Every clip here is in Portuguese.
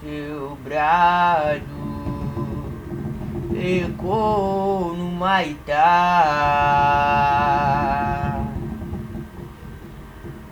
seu brado ecoou no Maitá.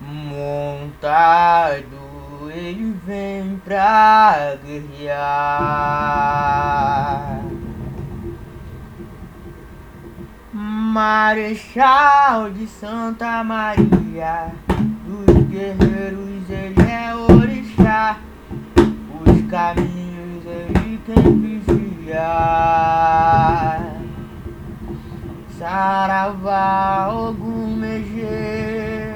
Montado ele vem pra guerrear. Marechal de Santa Maria dos guerreiros vigia Saravá Ogum Megê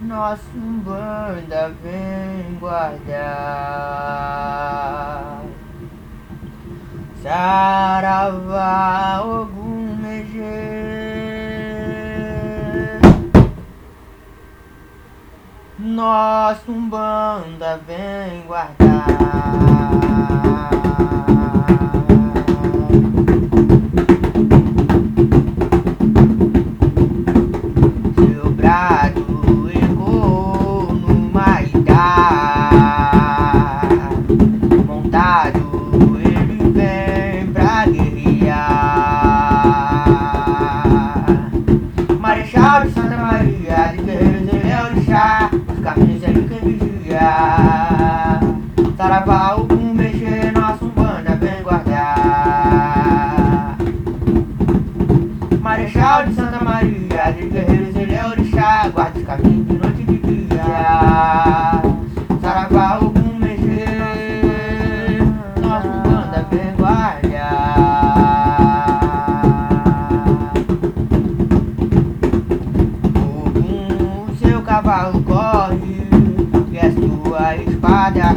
Nosso banda vem guardar. Saravá Ogum Megê Nosso banda vem guardar Os caminhos ele quem vigia Saravá, o mexer, nosso banda vem guardar. Marechal de Santa Maria, de guerreiros ele é orixá Guarda os caminhos de noite e de dia. Saravá, o mexer, nosso banda vem guardar. Ogum, seu cavalo corre, sua espada